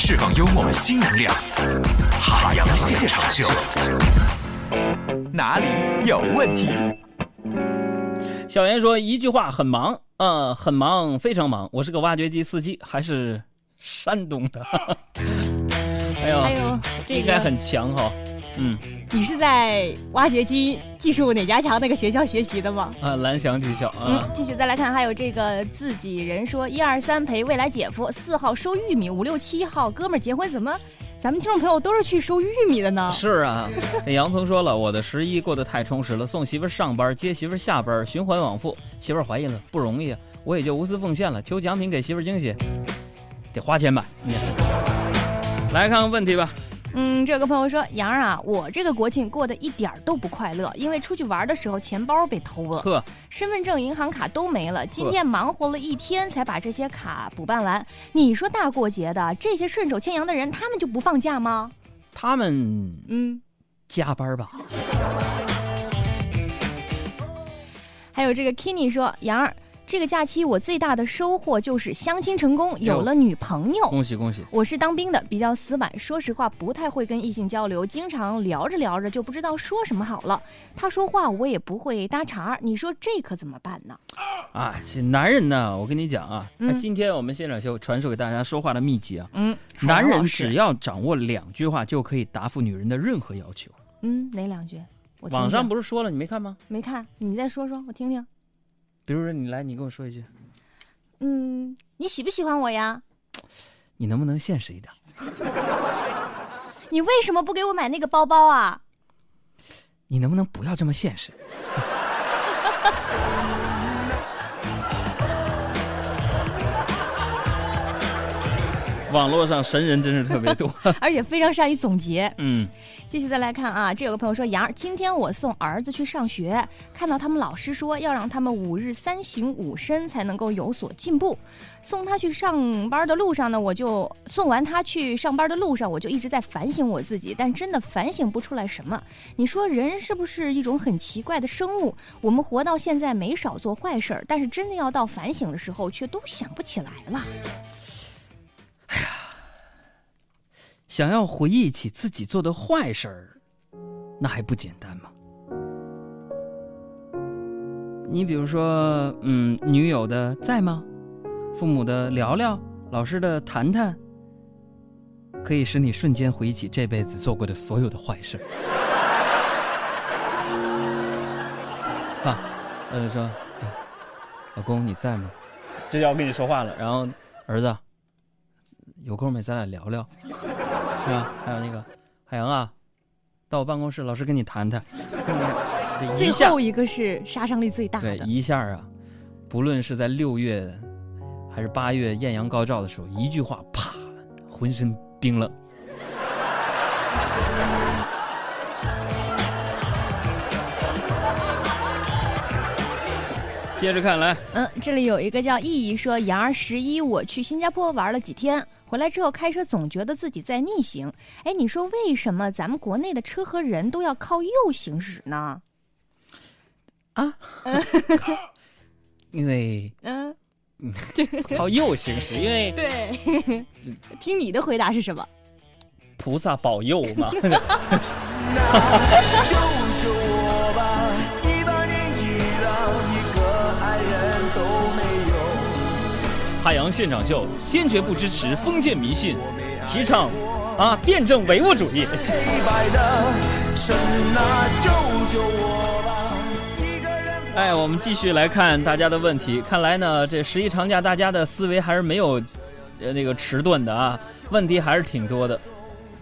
释放幽默新能量，海洋现场秀。哪里有问题？小严说一句话很忙，呃，很忙，非常忙。我是个挖掘机司机，还是山东的。哎呦，还有这应该，很强哈。嗯你是在挖掘机技术哪家强那个学校学习的吗？啊，蓝翔技校嗯啊，，继续再来看，还有这个自己人说一二三陪未来姐夫，四号收玉米，五六七号哥们儿结婚，怎么咱们听众朋友都是去收玉米的呢？是啊。这洋葱说了，我的十一过得太充实了，送媳妇儿上班，接媳妇儿下班，循环往复。媳妇儿怀孕了，不容易啊，我也就无私奉献了，求奖品给媳妇儿惊喜，得花钱买。嗯来看看问题吧。嗯，这个朋友说杨儿啊，我这个国庆过得一点儿都不快乐，因为出去玩的时候钱包被偷了，呵，身份证、银行卡都没了。今天忙活了一天才把这些卡补办完。你说大过节的，这些顺手牵羊的人，他们就不放假吗？他们嗯。加班吧。还有这个 Kenny 说，杨儿，这个假期我最大的收获就是相亲成功，有了女朋友。恭喜恭喜！我是当兵的，比较死板，说实话不太会跟异性交流，经常聊着聊着就不知道说什么好了。他说话我也不会搭茬儿，你说这可怎么办呢？啊，这男人呢，我跟你讲啊，那、嗯今天我们现场就传授给大家说话的秘籍啊，嗯，男人只要掌握两句话就可以答复女人的任何要求。嗯哪两句？我听网上不是说了，你没看吗？没看，你再说说我听听。比如说你来，你跟我说一句，嗯，你喜不喜欢我呀？你能不能现实一点？你为什么不给我买那个包包啊？你能不能不要这么现实？网络上神人真是特别多。而且非常善于总结。嗯，继续再来看啊，这有个朋友说，杨儿，今天我送儿子去上学，看到他们老师说要让他们五日三省吾身才能够有所进步。送他去上班的路上呢，我就送完他去上班的路上，我就一直在反省我自己，但真的反省不出来什么。你说人是不是一种很奇怪的生物？我们活到现在没少做坏事儿，但是真的要到反省的时候，却都想不起来了。想要回忆起自己做的坏事儿，那还不简单吗？你比如说，嗯，女友的在吗？父母的聊聊，老师的谈谈，可以使你瞬间回忆起这辈子做过的所有的坏事儿。爸，儿子说、哎老公你在吗？这要跟你说话了。然后儿子，有空没咱俩聊聊。是吧？还有那个海洋啊，到我办公室，老师跟你谈谈。最后一个是杀伤力最大对的，一下啊，不论是在六月还是八月艳阳高照的时候，一句话，啪，浑身冰冷。接着看来，嗯，这里有一个叫意义说，杨儿十一我去新加坡玩了几天，回来之后开车总觉得自己在逆行。哎，你说为什么咱们国内的车和人都要靠右行驶呢？啊 因为嗯，靠右行驶，因为 对。听你的回答是什么？菩萨保佑嘛。有。海洋现场秀坚决不支持封建迷信，提倡啊辩证唯物主义。黑白的神啊，救救我吧！一个人哎，我们继续来看大家的问题。看来呢，这十一长假大家的思维还是没有，呃，那个迟钝的啊，问题还是挺多的。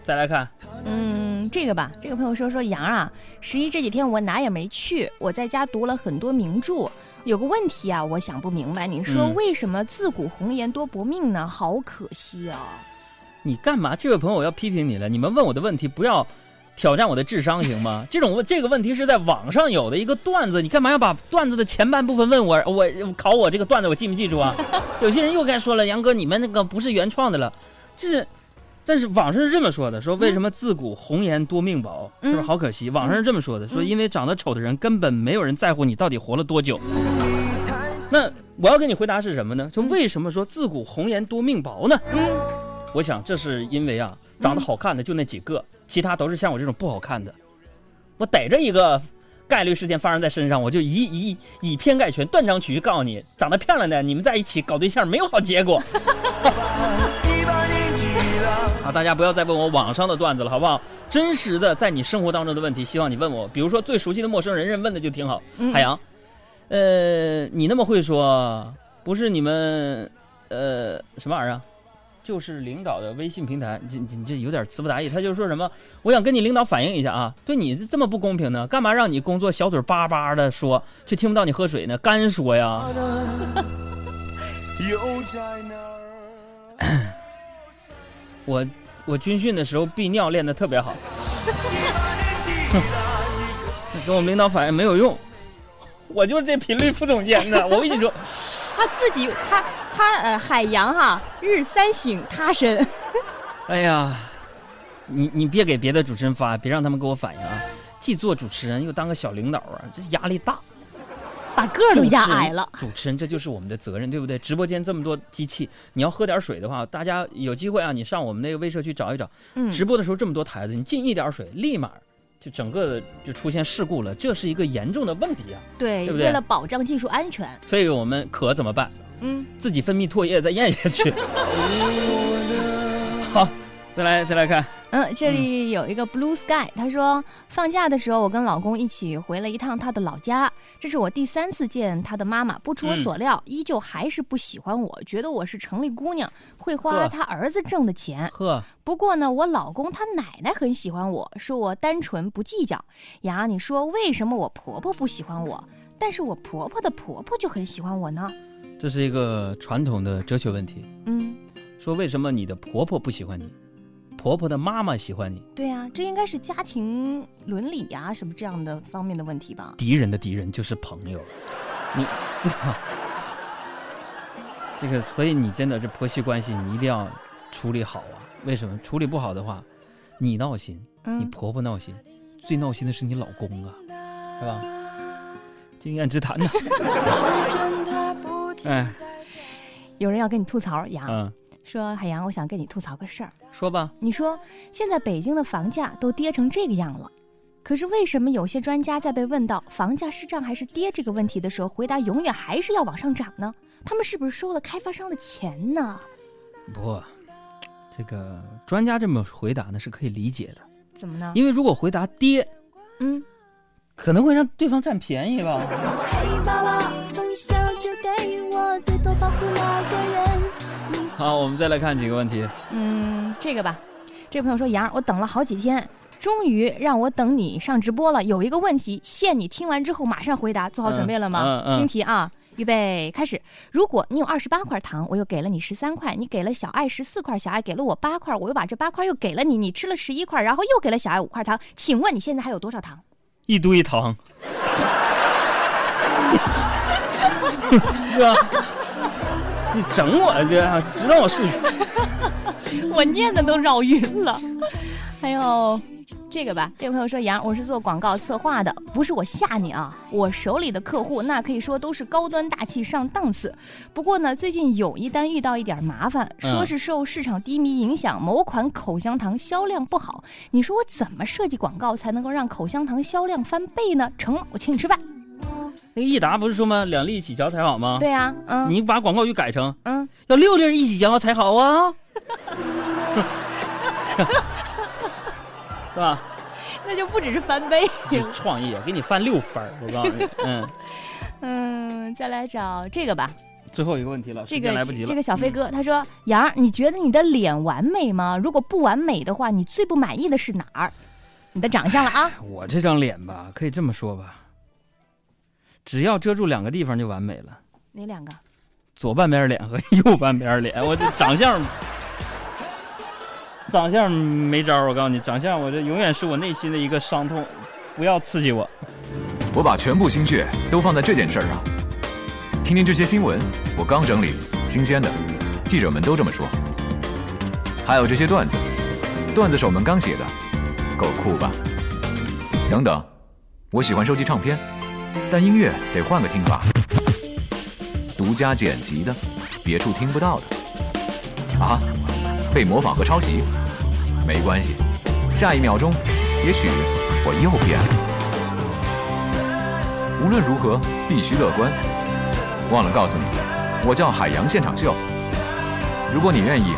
再来看，嗯，这个吧，这个朋友说说杨啊，十一这几天我哪也没去，我在家读了很多名著。有个问题啊，我想不明白，你说嗯为什么自古红颜多薄命呢？好可惜啊！你干嘛？这位朋友我要批评你了，你们问我的问题不要挑战我的智商行吗？这种问这个问题是在网上有的一个段子，你干嘛要把段子的前半部分问我？我考我这个段子我记没记住啊？有些人又该说了，杨哥你们那个不是原创的了，这是。但是网上是这么说的，说为什么自古红颜多命薄，嗯是不是好可惜？网上是这么说的，说因为长得丑的人根本没有人在乎你到底活了多久。那我要给你回答是什么呢？就为什么说自古红颜多命薄呢？嗯，我我想这是因为啊，长得好看的就那几个，其他都是像我这种不好看的。我逮着一个概率事件发生在身上，我就以以以偏概全，断章取义告诉你，长得漂亮的你们在一起搞对象没有好结果。一把年纪了。好，大家不要再问我网上的段子了，好不好？真实的在你生活当中的问题，希望你问我。比如说最熟悉的陌生人，人问的就挺好。嗯海洋，呃，你那么会说，不是你们，呃，什么玩意儿啊？就是领导的微信平台，你你你这有点词不达意。他就说什么，我想跟你领导反映一下啊，对你这么不公平呢？干嘛让你工作小嘴巴巴的说，却听不到你喝水呢？干说呀！我我军训的时候避尿练得特别好，跟我们领导反映没有用，我就是这频率副总监呢。我跟你说。他自己他他呃海洋哈，日三省他身。哎呀，你你别给别的主持人发，别让他们给我反映啊！既做主持人又当个小领导啊，这压力大。把个儿都压矮了。主持人这就是我们的责任，对不对？直播间这么多机器，你要喝点水的话，大家有机会啊，你上我们那个微社去找一找。嗯，直播的时候这么多台子，你进一点水，立马就整个就出现事故了，这是一个严重的问题啊！对，对不对为了保障技术安全，所以我们可怎么办？嗯，自己分泌唾液再咽下去。好，再来再来看，嗯，这里有一个 Blue Sky，他说放假的时候，我跟老公一起回了一趟他的老家。这是我第三次见他的妈妈，不出我所料，依旧还是不喜欢我，觉得我是城里姑娘，会花呵他儿子挣的钱。呵，不过呢，我老公他奶奶很喜欢我，说我单纯不计较。呀，你说为什么我婆婆不喜欢我，但是我婆婆的婆婆就很喜欢我呢？这是一个传统的哲学问题。嗯，说为什么你的婆婆不喜欢你，婆婆的妈妈喜欢你？对啊，这应该是家庭伦理呀、什么这样的方面的问题吧？敌人的敌人就是朋友，你？这个，所以你真的这婆媳关系你一定要处理好啊！为什么？处理不好的话，你闹心，你嗯，婆婆闹心，最闹心的是你老公啊，是吧？经验之谈呢？哎，有人要跟你吐槽呀，嗯，说海洋，我想跟你吐槽个事儿。说吧，你说现在北京的房价都跌成这个样了，可是为什么有些专家在被问到房价是涨还是跌这个问题的时候，回答永远还是要往上涨呢？他们是不是收了开发商的钱呢？不，这个专家这么回答呢是可以理解的，怎么呢？因为如果回答跌，嗯，可能会让对方占便宜吧。嘿，爸爸，从小就给我最多保护那个人。你 好，我们再来看几个问题。嗯，这个吧，这个朋友说杨儿，我等了好几天，终于让我等你上直播了。有一个问题，限你听完之后马上回答，做好准备了吗？嗯嗯嗯听题啊，预备开始。如果你有二十八块糖，我又给了你十三块，你给了小爱十四块，小爱给了我八块，我又把这八块又给了你，你吃了十一块，然后又给了小爱五块糖，请问你现在还有多少糖？一堆糖，是吧？你整我这，知道我数学？我念的都绕晕了。还有这个吧，这个朋友说杨，我是做广告策划的，不是我吓你啊，我手里的客户那可以说都是高端大气上档次。不过呢，最近有一单遇到一点麻烦，嗯说是受市场低迷影响，某款口香糖销量不好。你说我怎么设计广告才能够让口香糖销量翻倍呢？成了，我请你吃饭。那个益达不是说吗？两粒一起嚼才好吗？对呀、嗯你把广告语改成嗯，要六粒一起嚼才好啊，是吧？那就不只是翻倍。这创意啊，给你翻六番儿我告诉你，嗯。嗯，再来找这个吧。最后一个问题了，这个来不及了。这个小飞嗯哥、他说：“杨儿，你觉得你的脸完美吗？如果不完美的话，你最不满意的是哪儿？你的长相了啊？我这张脸吧，可以这么说吧，只要遮住两个地方就完美了，哪两个？左半边脸和右半边脸。我这长相，长相没招儿我告诉你，长相我这永远是我内心的一个伤痛，不要刺激我。我把全部心血都放在这件事儿上。听听这些新闻，我刚整理，新鲜的，记者们都这么说。还有这些段子，段子手们刚写的，够酷吧？等等，我喜欢收集唱片，但音乐得换个听法，独家剪辑的，别处听不到的。啊，被模仿和抄袭。没关系，下一秒钟，也许我又变了。无论如何，必须乐观。忘了告诉你，我叫海洋现场秀。如果你愿意，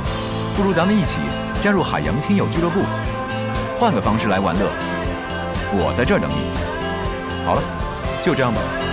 不如咱们一起加入海洋听友俱乐部，换个方式来玩乐。我在这儿等你。好了，就这样吧。